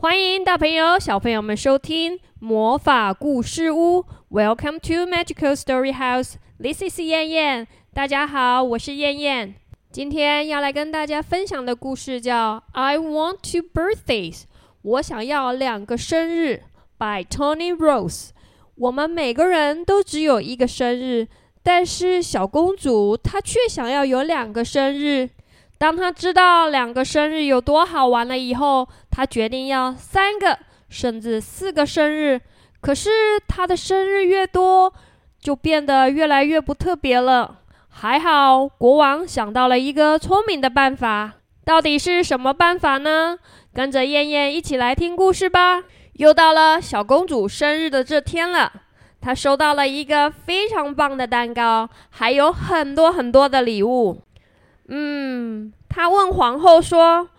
欢迎大朋友、小朋友们收听魔法故事屋。Welcome to Magical Story House. This is 燕燕。大家好，我是燕燕。今天要来跟大家分享的故事叫《I Want Two Birthdays》。我想要两个生日。By Tony Rose。我们每个人都只有一个生日，但是小公主她却想要有两个生日。当他知道两个生日有多好玩了以后，他决定要三个甚至四个生日。可是他的生日越多，就变得越来越不特别了。还好，国王想到了一个聪明的办法。到底是什么办法呢？跟着燕燕一起来听故事吧。又到了小公主生日的这天了，她收到了一个非常棒的蛋糕，还有很多很多的礼物。嗯，他问皇后说：“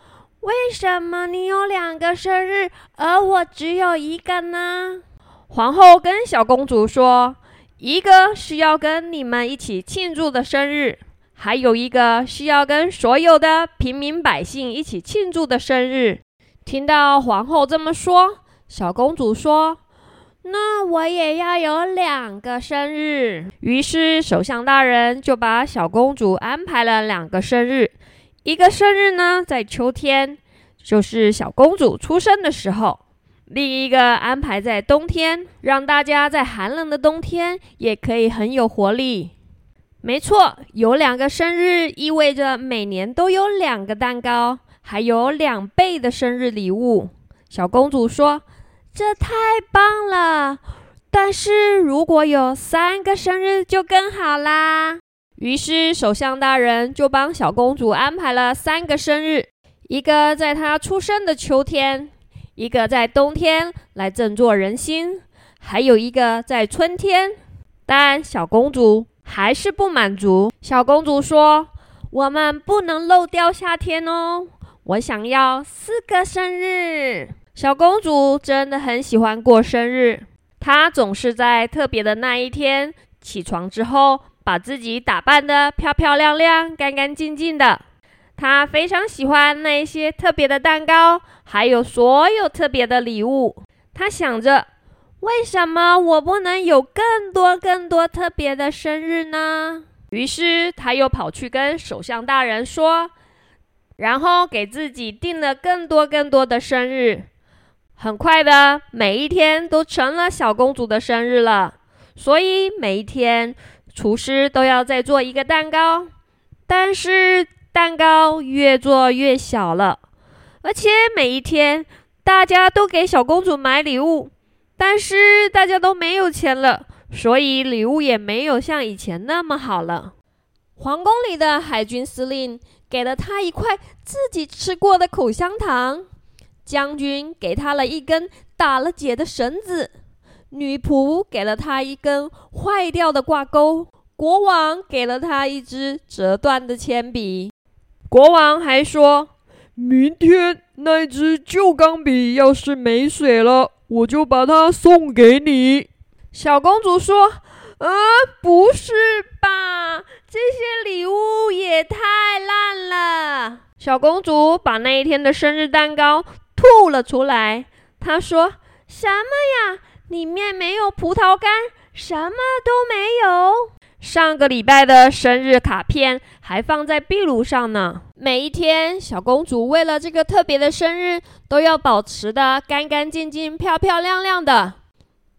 为什么你有两个生日，而我只有一个呢？”皇后跟小公主说。一个是要跟你们一起庆祝的生日，还有一个是要跟所有的平民百姓一起庆祝的生日。听到皇后这么说，小公主说：“那我也要有两个生日。”于是首相大人就把小公主安排了两个生日，一个生日呢在秋天，就是小公主出生的时候。另一个安排在冬天，让大家在寒冷的冬天也可以很有活力。没错，有两个生日意味着每年都有两个蛋糕，还有两倍的生日礼物。小公主说：“这太棒了！但是如果有三个生日就更好啦。”于是首相大人就帮小公主安排了三个生日，一个在她出生的秋天。一个在冬天来振作人心，还有一个在春天。但小公主还是不满足。小公主说：“我们不能漏掉夏天哦，我想要四个生日。”小公主真的很喜欢过生日，她总是在特别的那一天起床之后，把自己打扮得漂漂亮亮、干干净净的。他非常喜欢那一些特别的蛋糕，还有所有特别的礼物。他想着，为什么我不能有更多更多特别的生日呢？于是他又跑去跟首相大人说，然后给自己定了更多更多的生日。很快的，每一天都成了小公主的生日了。所以每一天，厨师都要再做一个蛋糕，但是。蛋糕越做越小了，而且每一天大家都给小公主买礼物，但是大家都没有钱了，所以礼物也没有像以前那么好了。皇宫里的海军司令给了她一块自己吃过的口香糖，将军给他了一根打了结的绳子，女仆给了他一根坏掉的挂钩，国王给了他一支折断的铅笔。国王还说：“明天那支旧钢笔要是没水了，我就把它送给你。”小公主说：“啊，不是吧？这些礼物也太烂了！”小公主把那一天的生日蛋糕吐了出来。她说：“什么呀？里面没有葡萄干，什么都没有。”上个礼拜的生日卡片还放在壁炉上呢。每一天，小公主为了这个特别的生日，都要保持的干干净净、漂漂亮亮的。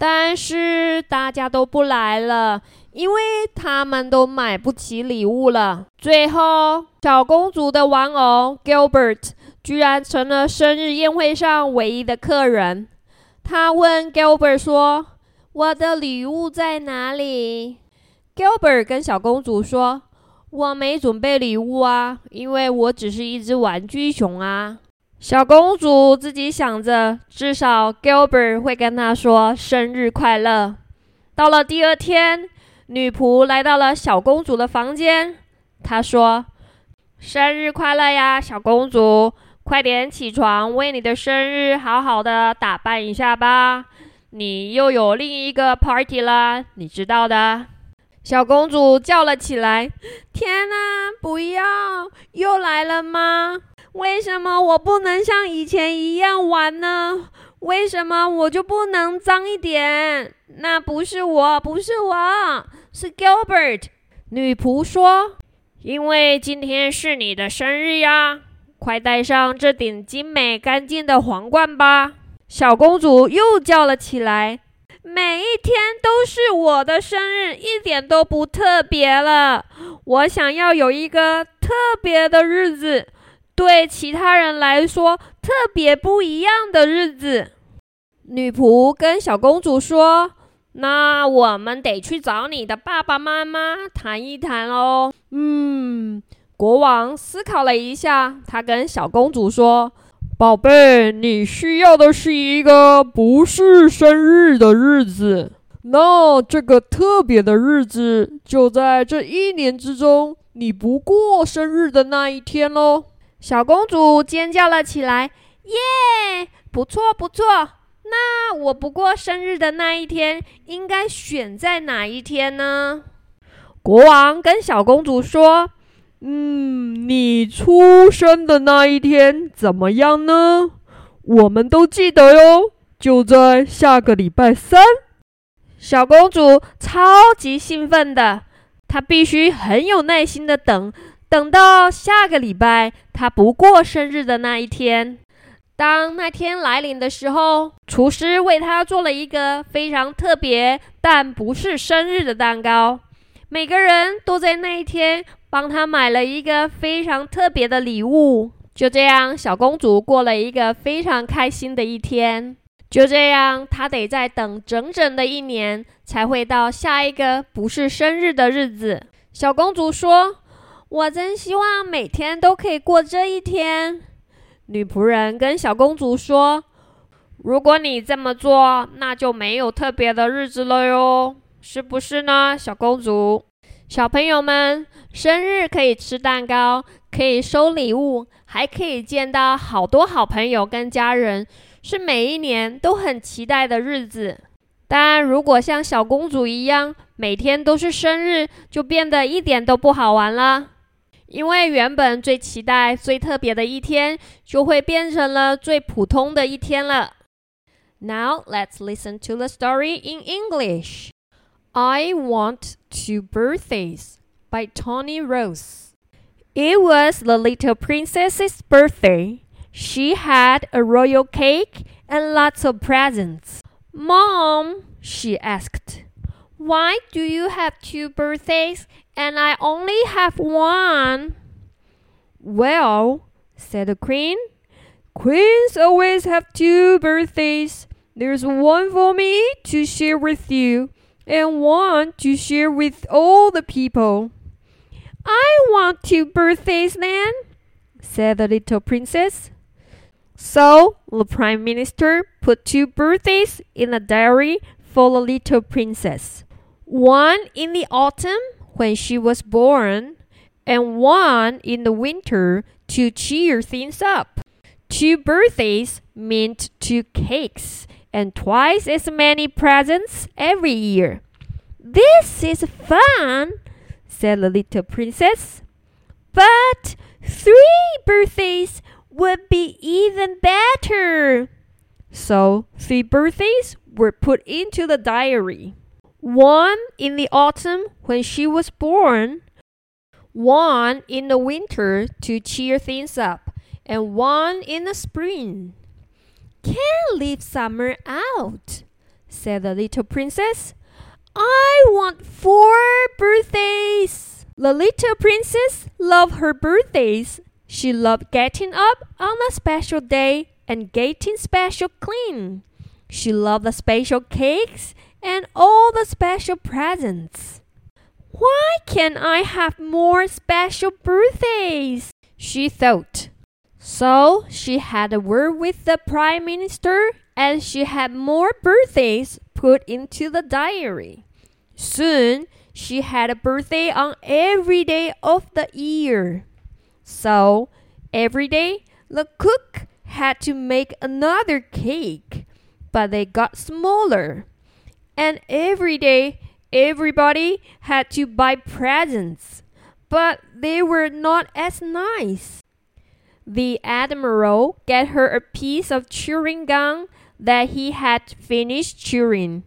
但是大家都不来了，因为他们都买不起礼物了。最后，小公主的玩偶 Gilbert 居然成了生日宴会上唯一的客人。他问 Gilbert 说：“我的礼物在哪里？” Gilbert 跟小公主说：“我没准备礼物啊，因为我只是一只玩具熊啊。”小公主自己想着，至少 Gilbert 会跟她说生日快乐。到了第二天，女仆来到了小公主的房间，她说：“生日快乐呀，小公主！快点起床，为你的生日好好的打扮一下吧。你又有另一个 party 了，你知道的。”小公主叫了起来：“天哪，不要！又来了吗？为什么我不能像以前一样玩呢？为什么我就不能脏一点？那不是我，不是我，是 Gilbert。女仆说：“因为今天是你的生日呀，快戴上这顶精美干净的皇冠吧。”小公主又叫了起来：“每一天都是我的生日，一点都不特别了。我想要有一个特别的日子。”对其他人来说特别不一样的日子，女仆跟小公主说：“那我们得去找你的爸爸妈妈谈一谈哦。”嗯，国王思考了一下，他跟小公主说：“宝贝，你需要的是一个不是生日的日子。那这个特别的日子就在这一年之中你不过生日的那一天喽。”小公主尖叫了起来：“耶，不错不错！那我不过生日的那一天，应该选在哪一天呢？”国王跟小公主说：“嗯，你出生的那一天怎么样呢？我们都记得哟，就在下个礼拜三。”小公主超级兴奋的，她必须很有耐心的等。等到下个礼拜，他不过生日的那一天，当那天来临的时候，厨师为他做了一个非常特别但不是生日的蛋糕。每个人都在那一天帮他买了一个非常特别的礼物。就这样，小公主过了一个非常开心的一天。就这样，她得再等整整的一年，才会到下一个不是生日的日子。小公主说。我真希望每天都可以过这一天。女仆人跟小公主说：“如果你这么做，那就没有特别的日子了哟，是不是呢，小公主？”小朋友们，生日可以吃蛋糕，可以收礼物，还可以见到好多好朋友跟家人，是每一年都很期待的日子。但如果像小公主一样，每天都是生日，就变得一点都不好玩了。因为原本最期待、最特别的一天，就会变成了最普通的一天了。Now let's listen to the story in English. I Want Two Birthdays by Tony Rose. It was the little princess's birthday. She had a royal cake and lots of presents. Mom, she asked, why do you have two birthdays and I only have one. Well, said the queen, queens always have two birthdays. There's one for me to share with you, and one to share with all the people. I want two birthdays then, said the little princess. So the prime minister put two birthdays in a diary for the little princess. One in the autumn when she was born, and one in the winter to cheer things up. Two birthdays meant two cakes and twice as many presents every year. This is fun, said the little princess. But three birthdays would be even better. So three birthdays were put into the diary one in the autumn when she was born, one in the winter to cheer things up, and one in the spring. Can't leave summer out, said the little princess. I want four birthdays. The little princess loved her birthdays. She loved getting up on a special day and getting special clean. She loved the special cakes and all the special presents. Why can't I have more special birthdays? She thought. So she had a word with the Prime Minister and she had more birthdays put into the diary. Soon she had a birthday on every day of the year. So every day the cook had to make another cake, but they got smaller and every day everybody had to buy presents, but they were not as nice. the admiral gave her a piece of chewing gum that he had finished chewing.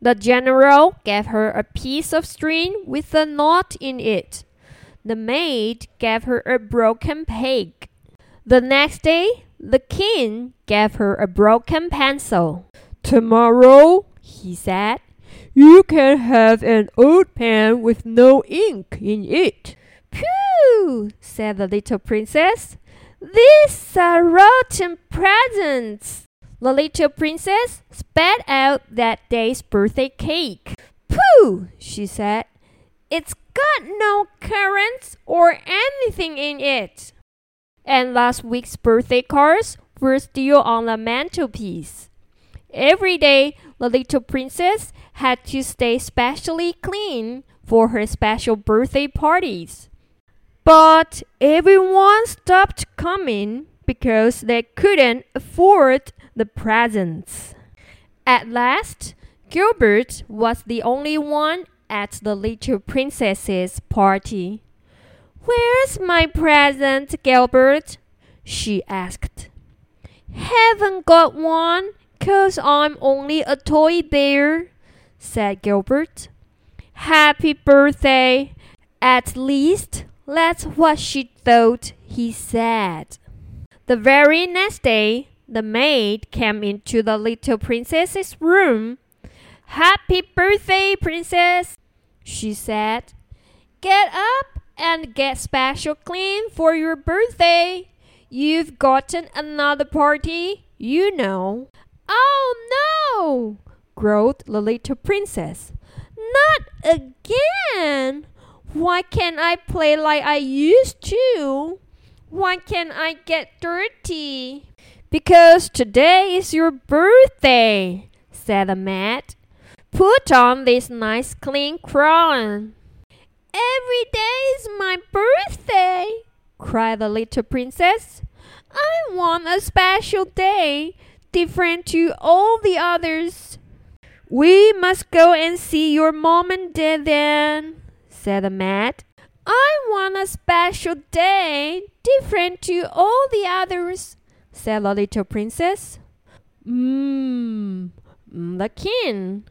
The general gave her a piece of string with a knot in it. The maid gave her a broken peg. The next day, the king gave her a broken pencil. Tomorrow, he said, you can have an old pen with no ink in it. Phew, said the little princess. These are rotten presents. The little princess spat out that day's birthday cake. Pooh, she said. It's got no currants or anything in it. And last week's birthday cards were still on the mantelpiece. Every day, the little princess had to stay specially clean for her special birthday parties. But everyone stopped coming because they couldn't afford the presents. At last, Gilbert was the only one at the little princess's party. Where's my present, Gilbert? she asked. Haven't got one, cause I'm only a toy bear, said Gilbert. Happy birthday! At least that's what she thought he said. The very next day, the maid came into the little princess's room. Happy birthday, princess, she said. Get up and get special clean for your birthday. You've gotten another party, you know. Oh no! growled the little princess. Not again! Why can't I play like I used to? Why can't I get dirty? Because today is your birthday, said the mat. Put on this nice clean crown. Every day is my birthday, cried the little princess. I want a special day, different to all the others. We must go and see your mom and dad then, said the maid. I want a special day, different to all the others, said the little princess. Mmm, the king.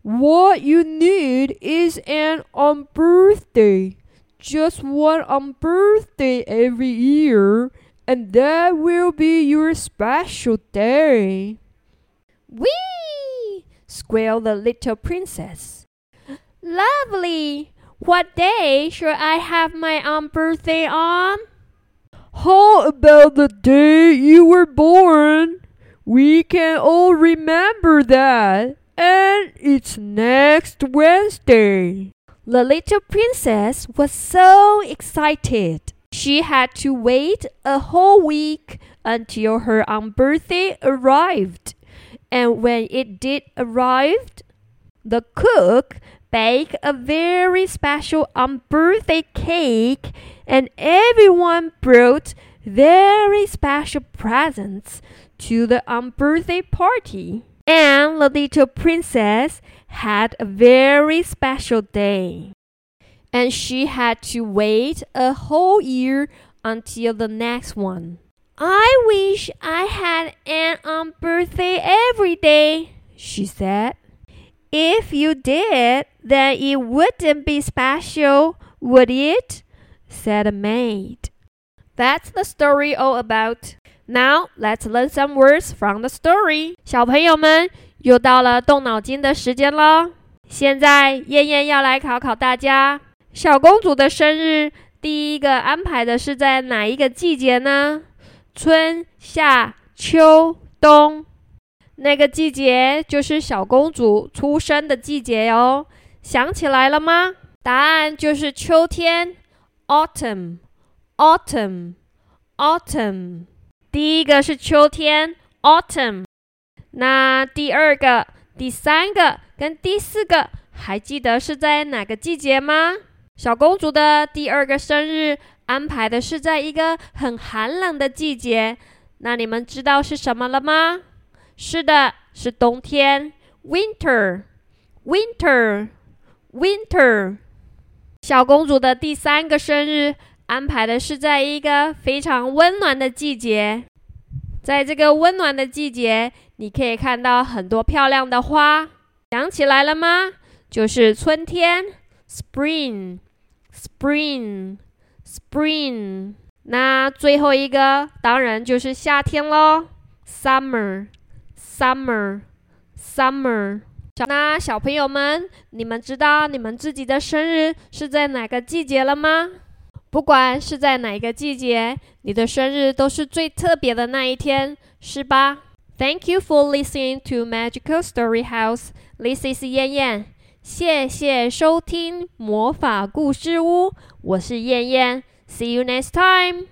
What you need is an on birthday. Just one on birthday every year, and that will be your special day. Whee! squealed the little princess. Lovely! What day should I have my own birthday on? How about the day you were born? We can all remember that. And it's next Wednesday. The little princess was so excited. She had to wait a whole week until her own birthday arrived. And when it did arrive, the cook baked a very special on birthday cake, and everyone brought very special presents to the on birthday party. And the little princess had a very special day And she had to wait a whole year until the next one. I wish I had an on birthday every day, she said. If you did, then it wouldn't be special, would it? said the maid. That's the story all about. Now let's learn some words from the story. 小朋友们，又到了动脑筋的时间了。现在燕燕要来考考大家： 小公主的生日第一个安排的是在哪一个季节呢？春夏秋冬，那个季节就是小公主出生的季节哦。想起来了吗？答案就是秋天，autumn，autumn，autumn。第一个是秋天，autumn。那第二个、第三个跟第四个，还记得是在哪个季节吗？小公主的第二个生日。安排的是在一个很寒冷的季节，那你们知道是什么了吗？是的，是冬天，winter，winter，winter。小公主的第三个生日安排的是在一个非常温暖的季节。在这个温暖的季节，你可以看到很多漂亮的花，想起来了吗？就是春天，spring Spring，Spring，。那最后一个当然就是夏天喽，summer，summer，summer。那小朋友们，你们知道你们自己的生日是在哪个季节了吗？不管是在哪个季节，你的生日都是最特别的那一天，是吧？Thank you for listening to Magical Story House. This is 燕燕。谢谢收听魔法故事屋，我是燕燕。See you next time.